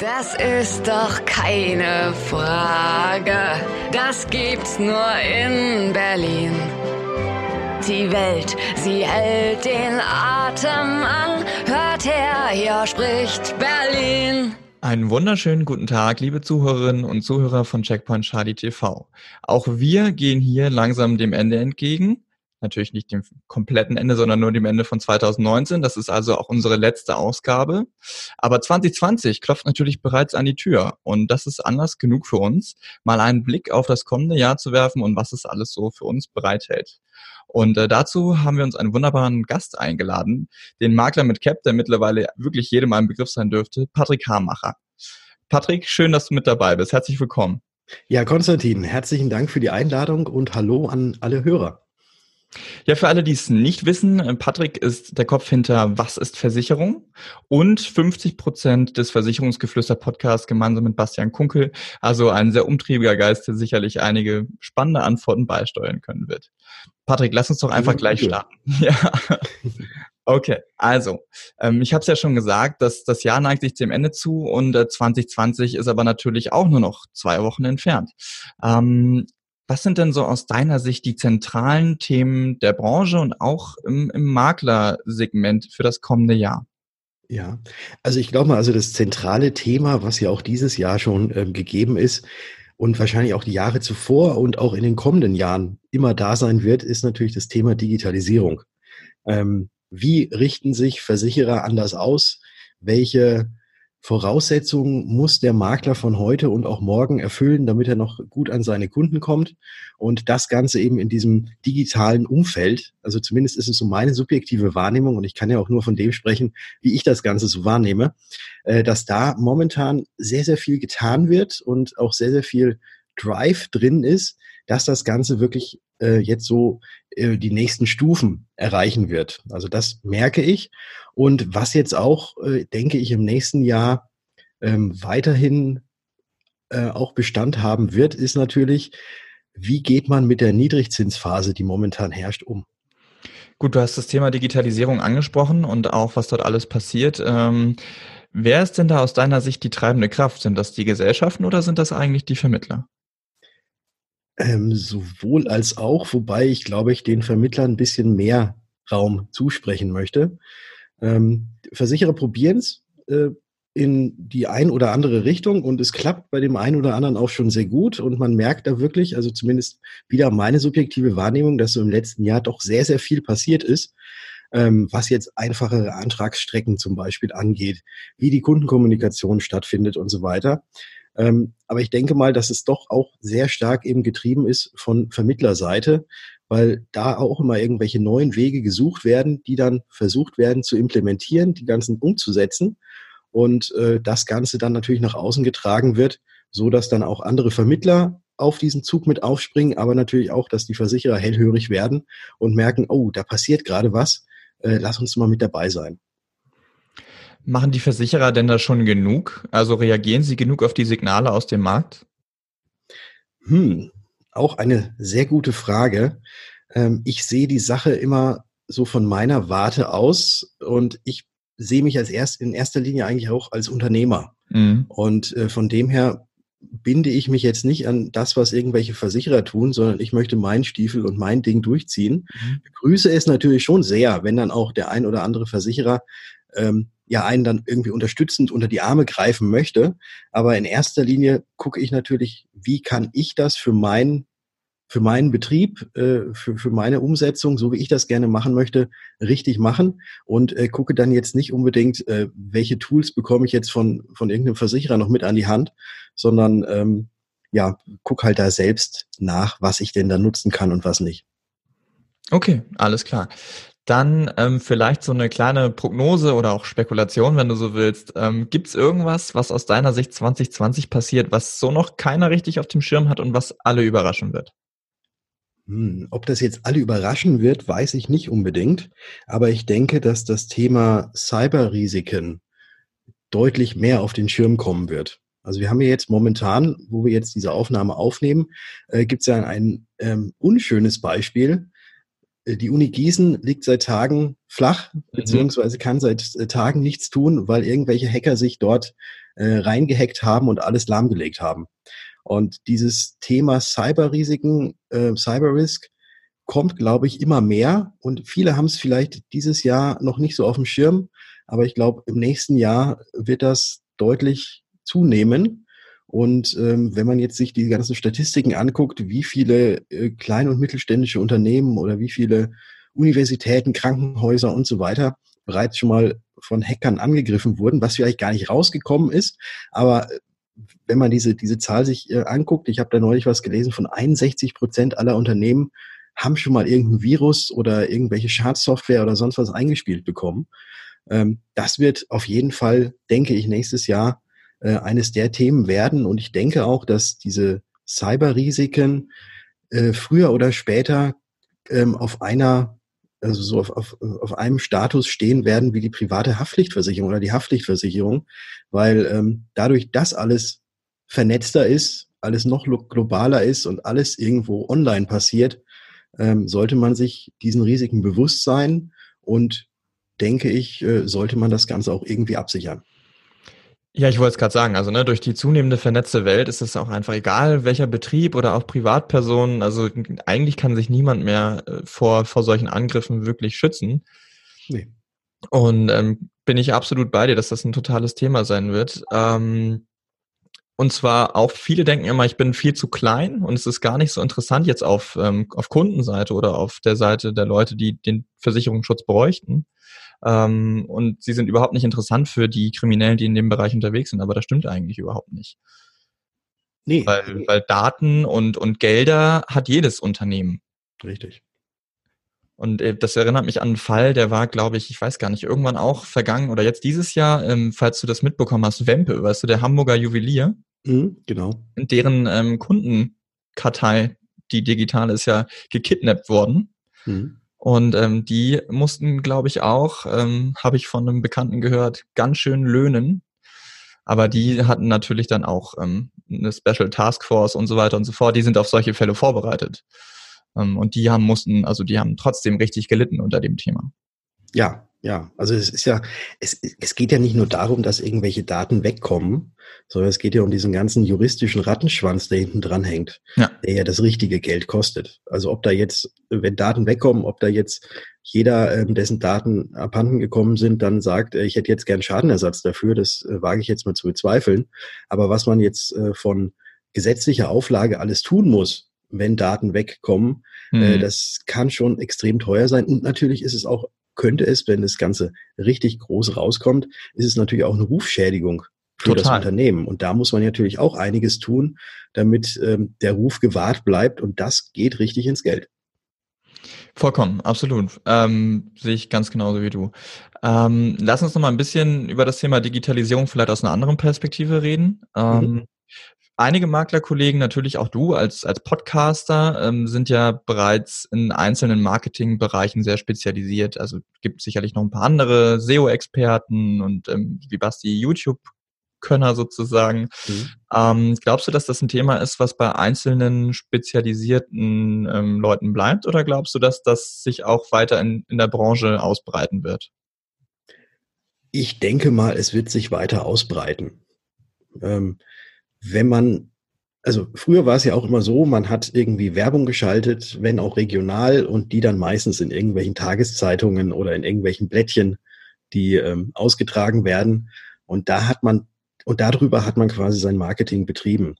Das ist doch keine Frage. Das gibt's nur in Berlin. Die Welt, sie hält den Atem an. Hört her, hier spricht Berlin. Einen wunderschönen guten Tag, liebe Zuhörerinnen und Zuhörer von Checkpoint Charlie TV. Auch wir gehen hier langsam dem Ende entgegen natürlich nicht dem kompletten Ende, sondern nur dem Ende von 2019. Das ist also auch unsere letzte Ausgabe. Aber 2020 klopft natürlich bereits an die Tür und das ist Anlass genug für uns, mal einen Blick auf das kommende Jahr zu werfen und was es alles so für uns bereithält. Und äh, dazu haben wir uns einen wunderbaren Gast eingeladen, den Makler mit Cap, der mittlerweile wirklich jedem ein Begriff sein dürfte, Patrick Hamacher. Patrick, schön, dass du mit dabei bist. Herzlich willkommen. Ja, Konstantin, herzlichen Dank für die Einladung und hallo an alle Hörer. Ja, für alle, die es nicht wissen, äh, Patrick ist der Kopf hinter Was ist Versicherung und 50 Prozent des Versicherungsgeflüster-Podcasts gemeinsam mit Bastian Kunkel. Also ein sehr umtriebiger Geist, der sicherlich einige spannende Antworten beisteuern können wird. Patrick, lass uns doch einfach gleich starten. Ja. Okay, also ähm, ich habe es ja schon gesagt, dass das Jahr neigt sich dem Ende zu und äh, 2020 ist aber natürlich auch nur noch zwei Wochen entfernt. Ähm, was sind denn so aus deiner Sicht die zentralen Themen der Branche und auch im, im Maklersegment für das kommende Jahr? Ja, also ich glaube mal, also das zentrale Thema, was ja auch dieses Jahr schon ähm, gegeben ist und wahrscheinlich auch die Jahre zuvor und auch in den kommenden Jahren immer da sein wird, ist natürlich das Thema Digitalisierung. Ähm, wie richten sich Versicherer anders aus? Welche Voraussetzungen muss der Makler von heute und auch morgen erfüllen, damit er noch gut an seine Kunden kommt. Und das Ganze eben in diesem digitalen Umfeld. Also zumindest ist es so meine subjektive Wahrnehmung und ich kann ja auch nur von dem sprechen, wie ich das Ganze so wahrnehme, äh, dass da momentan sehr, sehr viel getan wird und auch sehr, sehr viel Drive drin ist, dass das Ganze wirklich äh, jetzt so äh, die nächsten Stufen erreichen wird. Also das merke ich. Und was jetzt auch, äh, denke ich, im nächsten Jahr ähm, weiterhin äh, auch Bestand haben wird, ist natürlich, wie geht man mit der Niedrigzinsphase, die momentan herrscht, um? Gut, du hast das Thema Digitalisierung angesprochen und auch, was dort alles passiert. Ähm, wer ist denn da aus deiner Sicht die treibende Kraft? Sind das die Gesellschaften oder sind das eigentlich die Vermittler? Ähm, sowohl als auch, wobei ich glaube, ich den Vermittlern ein bisschen mehr Raum zusprechen möchte. Ähm, Versicherer probieren es äh, in die ein oder andere Richtung und es klappt bei dem einen oder anderen auch schon sehr gut und man merkt da wirklich, also zumindest wieder meine subjektive Wahrnehmung, dass so im letzten Jahr doch sehr, sehr viel passiert ist, ähm, was jetzt einfachere Antragsstrecken zum Beispiel angeht, wie die Kundenkommunikation stattfindet und so weiter. Ähm, aber ich denke mal, dass es doch auch sehr stark eben getrieben ist von Vermittlerseite, weil da auch immer irgendwelche neuen Wege gesucht werden, die dann versucht werden zu implementieren, die ganzen umzusetzen und äh, das Ganze dann natürlich nach außen getragen wird, so dass dann auch andere Vermittler auf diesen Zug mit aufspringen, aber natürlich auch, dass die Versicherer hellhörig werden und merken, oh, da passiert gerade was, äh, lass uns mal mit dabei sein. Machen die Versicherer denn da schon genug? Also reagieren sie genug auf die Signale aus dem Markt? Hm, auch eine sehr gute Frage. Ähm, ich sehe die Sache immer so von meiner Warte aus und ich sehe mich als erst in erster Linie eigentlich auch als Unternehmer. Mhm. Und äh, von dem her binde ich mich jetzt nicht an das, was irgendwelche Versicherer tun, sondern ich möchte meinen Stiefel und mein Ding durchziehen. Mhm. Begrüße es natürlich schon sehr, wenn dann auch der ein oder andere Versicherer ähm, ja einen dann irgendwie unterstützend unter die Arme greifen möchte. Aber in erster Linie gucke ich natürlich, wie kann ich das für meinen für meinen Betrieb, äh, für, für meine Umsetzung, so wie ich das gerne machen möchte, richtig machen und äh, gucke dann jetzt nicht unbedingt, äh, welche Tools bekomme ich jetzt von, von irgendeinem Versicherer noch mit an die Hand, sondern ähm, ja, guck halt da selbst nach, was ich denn da nutzen kann und was nicht. Okay, alles klar. Dann ähm, vielleicht so eine kleine Prognose oder auch Spekulation, wenn du so willst. Ähm, Gibt es irgendwas, was aus deiner Sicht 2020 passiert, was so noch keiner richtig auf dem Schirm hat und was alle überraschen wird? Hm, ob das jetzt alle überraschen wird, weiß ich nicht unbedingt. Aber ich denke, dass das Thema Cyberrisiken deutlich mehr auf den Schirm kommen wird. Also wir haben ja jetzt momentan, wo wir jetzt diese Aufnahme aufnehmen, äh, gibt es ja ein ähm, unschönes Beispiel, die Uni Gießen liegt seit Tagen flach, mhm. beziehungsweise kann seit äh, Tagen nichts tun, weil irgendwelche Hacker sich dort äh, reingehackt haben und alles lahmgelegt haben. Und dieses Thema Cyberrisiken, äh, Cyberrisk, kommt, glaube ich, immer mehr. Und viele haben es vielleicht dieses Jahr noch nicht so auf dem Schirm. Aber ich glaube, im nächsten Jahr wird das deutlich zunehmen. Und ähm, wenn man jetzt sich die ganzen Statistiken anguckt, wie viele äh, klein- und mittelständische Unternehmen oder wie viele Universitäten, Krankenhäuser und so weiter bereits schon mal von Hackern angegriffen wurden, was vielleicht gar nicht rausgekommen ist, aber äh, wenn man diese, diese Zahl sich äh, anguckt, ich habe da neulich was gelesen, von 61 Prozent aller Unternehmen haben schon mal irgendein Virus oder irgendwelche Schadsoftware oder sonst was eingespielt bekommen. Ähm, das wird auf jeden Fall, denke ich, nächstes Jahr äh, eines der Themen werden. Und ich denke auch, dass diese Cyberrisiken äh, früher oder später ähm, auf einer, also so auf, auf, auf einem Status stehen werden wie die private Haftpflichtversicherung oder die Haftpflichtversicherung, weil ähm, dadurch, dass alles vernetzter ist, alles noch globaler ist und alles irgendwo online passiert, ähm, sollte man sich diesen Risiken bewusst sein und denke ich, äh, sollte man das Ganze auch irgendwie absichern. Ja, ich wollte es gerade sagen, also ne, durch die zunehmende vernetzte Welt ist es auch einfach egal, welcher Betrieb oder auch Privatpersonen, also eigentlich kann sich niemand mehr äh, vor, vor solchen Angriffen wirklich schützen. Nee. Und ähm, bin ich absolut bei dir, dass das ein totales Thema sein wird. Ähm, und zwar auch viele denken immer, ich bin viel zu klein und es ist gar nicht so interessant jetzt auf, ähm, auf Kundenseite oder auf der Seite der Leute, die den Versicherungsschutz bräuchten. Ähm, und sie sind überhaupt nicht interessant für die Kriminellen, die in dem Bereich unterwegs sind. Aber das stimmt eigentlich überhaupt nicht. Nee. Weil, weil Daten und, und Gelder hat jedes Unternehmen. Richtig. Und äh, das erinnert mich an einen Fall, der war, glaube ich, ich weiß gar nicht, irgendwann auch vergangen oder jetzt dieses Jahr, ähm, falls du das mitbekommen hast, Wempe, weißt du, der Hamburger Juwelier. Mhm, genau. Deren ähm, Kundenkartei, die digitale, ist ja gekidnappt worden. Mhm. Und ähm, die mussten, glaube ich, auch, ähm, habe ich von einem Bekannten gehört, ganz schön löhnen. Aber die hatten natürlich dann auch ähm, eine Special Task Force und so weiter und so fort. Die sind auf solche Fälle vorbereitet. Ähm, und die haben mussten, also die haben trotzdem richtig gelitten unter dem Thema. Ja, ja, also es ist ja, es, es geht ja nicht nur darum, dass irgendwelche Daten wegkommen, sondern es geht ja um diesen ganzen juristischen Rattenschwanz, der hinten dran hängt, ja. der ja das richtige Geld kostet. Also ob da jetzt, wenn Daten wegkommen, ob da jetzt jeder, ähm, dessen Daten abhanden gekommen sind, dann sagt, äh, ich hätte jetzt gern Schadenersatz dafür, das äh, wage ich jetzt mal zu bezweifeln. Aber was man jetzt äh, von gesetzlicher Auflage alles tun muss, wenn Daten wegkommen, mhm. das kann schon extrem teuer sein. Und natürlich ist es auch könnte es, wenn das Ganze richtig groß rauskommt, ist es natürlich auch eine Rufschädigung für Total. das Unternehmen. Und da muss man natürlich auch einiges tun, damit ähm, der Ruf gewahrt bleibt. Und das geht richtig ins Geld. Vollkommen, absolut. Ähm, sehe ich ganz genauso wie du. Ähm, lass uns noch mal ein bisschen über das Thema Digitalisierung vielleicht aus einer anderen Perspektive reden. Ähm, mhm einige Maklerkollegen, natürlich auch du als, als Podcaster, ähm, sind ja bereits in einzelnen Marketingbereichen sehr spezialisiert. Also gibt sicherlich noch ein paar andere SEO-Experten und ähm, wie Basti YouTube Könner sozusagen. Mhm. Ähm, glaubst du, dass das ein Thema ist, was bei einzelnen spezialisierten ähm, Leuten bleibt, oder glaubst du, dass das sich auch weiter in, in der Branche ausbreiten wird? Ich denke mal, es wird sich weiter ausbreiten. Ähm, wenn man, also früher war es ja auch immer so, man hat irgendwie Werbung geschaltet, wenn auch regional und die dann meistens in irgendwelchen Tageszeitungen oder in irgendwelchen Blättchen, die ähm, ausgetragen werden. Und da hat man, und darüber hat man quasi sein Marketing betrieben.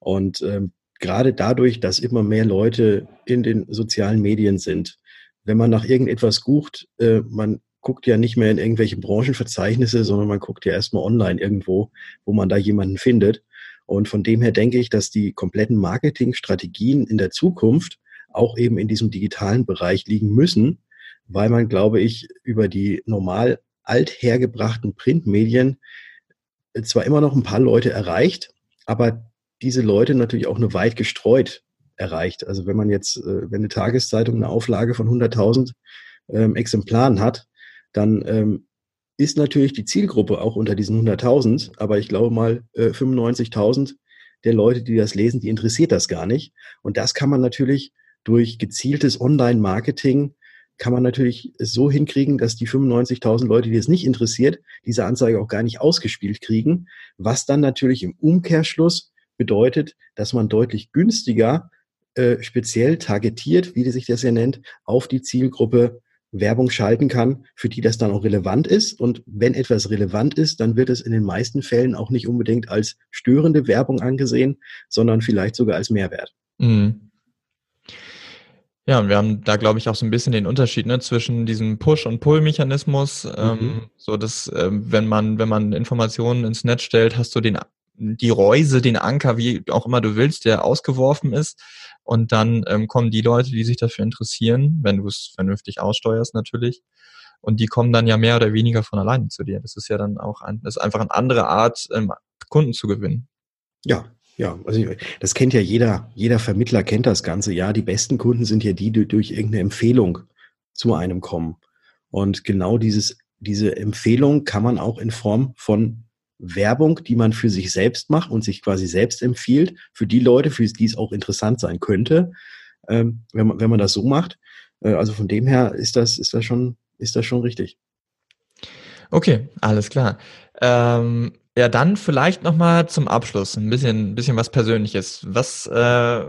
Und ähm, gerade dadurch, dass immer mehr Leute in den sozialen Medien sind, wenn man nach irgendetwas sucht, äh, man guckt ja nicht mehr in irgendwelche Branchenverzeichnisse, sondern man guckt ja erstmal online irgendwo, wo man da jemanden findet. Und von dem her denke ich, dass die kompletten Marketingstrategien in der Zukunft auch eben in diesem digitalen Bereich liegen müssen, weil man, glaube ich, über die normal althergebrachten Printmedien zwar immer noch ein paar Leute erreicht, aber diese Leute natürlich auch nur weit gestreut erreicht. Also wenn man jetzt, äh, wenn eine Tageszeitung eine Auflage von 100.000 ähm, Exemplaren hat, dann ähm, ist natürlich die Zielgruppe auch unter diesen 100.000, aber ich glaube mal äh, 95.000 der Leute, die das lesen, die interessiert das gar nicht. Und das kann man natürlich durch gezieltes Online-Marketing kann man natürlich so hinkriegen, dass die 95.000 Leute, die es nicht interessiert, diese Anzeige auch gar nicht ausgespielt kriegen, was dann natürlich im Umkehrschluss bedeutet, dass man deutlich günstiger äh, speziell targetiert, wie sich das ja nennt, auf die Zielgruppe Werbung schalten kann, für die das dann auch relevant ist. Und wenn etwas relevant ist, dann wird es in den meisten Fällen auch nicht unbedingt als störende Werbung angesehen, sondern vielleicht sogar als Mehrwert. Mhm. Ja, und wir haben da, glaube ich, auch so ein bisschen den Unterschied ne, zwischen diesem Push- und Pull-Mechanismus. Mhm. Ähm, so dass, ähm, wenn man, wenn man Informationen ins Netz stellt, hast du den die Reuse, den Anker, wie auch immer du willst, der ausgeworfen ist. Und dann ähm, kommen die Leute, die sich dafür interessieren, wenn du es vernünftig aussteuerst natürlich. Und die kommen dann ja mehr oder weniger von alleine zu dir. Das ist ja dann auch ein, das ist einfach eine andere Art, ähm, Kunden zu gewinnen. Ja, ja, also das kennt ja jeder, jeder Vermittler kennt das Ganze. Ja, die besten Kunden sind ja die, die durch irgendeine Empfehlung zu einem kommen. Und genau dieses, diese Empfehlung kann man auch in Form von Werbung, die man für sich selbst macht und sich quasi selbst empfiehlt, für die Leute, für die es auch interessant sein könnte, ähm, wenn, man, wenn man das so macht. Äh, also von dem her ist das, ist das schon, ist das schon richtig. Okay, alles klar. Ähm, ja, dann vielleicht nochmal zum Abschluss ein bisschen, bisschen was Persönliches. Was, äh,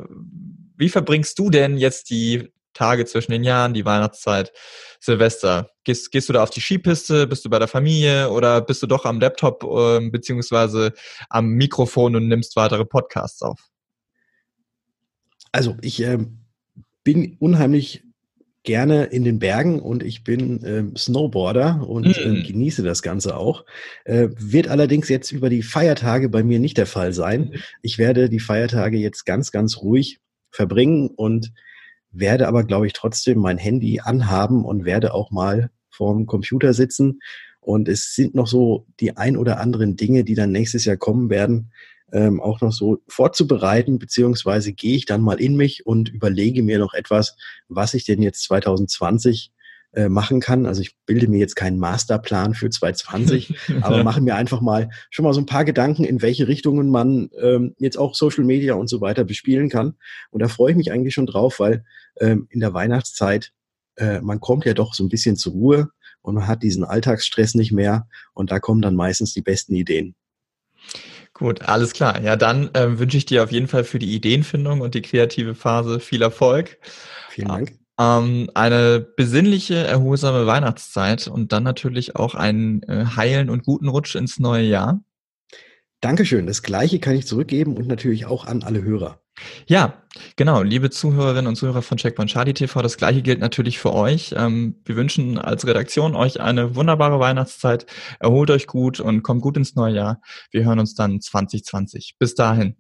wie verbringst du denn jetzt die Tage zwischen den Jahren, die Weihnachtszeit, Silvester? Gehst, gehst du da auf die Skipiste, bist du bei der Familie oder bist du doch am Laptop äh, beziehungsweise am Mikrofon und nimmst weitere Podcasts auf? Also ich äh, bin unheimlich gerne in den Bergen und ich bin äh, Snowboarder und mm. genieße das Ganze auch. Äh, wird allerdings jetzt über die Feiertage bei mir nicht der Fall sein. Mhm. Ich werde die Feiertage jetzt ganz, ganz ruhig verbringen und werde aber, glaube ich, trotzdem mein Handy anhaben und werde auch mal vorm Computer sitzen. Und es sind noch so die ein oder anderen Dinge, die dann nächstes Jahr kommen werden, ähm, auch noch so vorzubereiten, beziehungsweise gehe ich dann mal in mich und überlege mir noch etwas, was ich denn jetzt 2020 äh, machen kann. Also ich bilde mir jetzt keinen Masterplan für 2020, aber mache mir einfach mal schon mal so ein paar Gedanken, in welche Richtungen man ähm, jetzt auch Social Media und so weiter bespielen kann. Und da freue ich mich eigentlich schon drauf, weil ähm, in der Weihnachtszeit äh, man kommt ja doch so ein bisschen zur Ruhe und man hat diesen Alltagsstress nicht mehr und da kommen dann meistens die besten Ideen. Gut, alles klar. Ja, dann äh, wünsche ich dir auf jeden Fall für die Ideenfindung und die kreative Phase viel Erfolg. Vielen Dank. Ähm, eine besinnliche, erholsame Weihnachtszeit und dann natürlich auch einen äh, heilen und guten Rutsch ins neue Jahr. Dankeschön. Das Gleiche kann ich zurückgeben und natürlich auch an alle Hörer. Ja, genau. Liebe Zuhörerinnen und Zuhörer von Checkpoint Charlie TV, das gleiche gilt natürlich für euch. Ähm, wir wünschen als Redaktion euch eine wunderbare Weihnachtszeit. Erholt euch gut und kommt gut ins neue Jahr. Wir hören uns dann 2020. Bis dahin.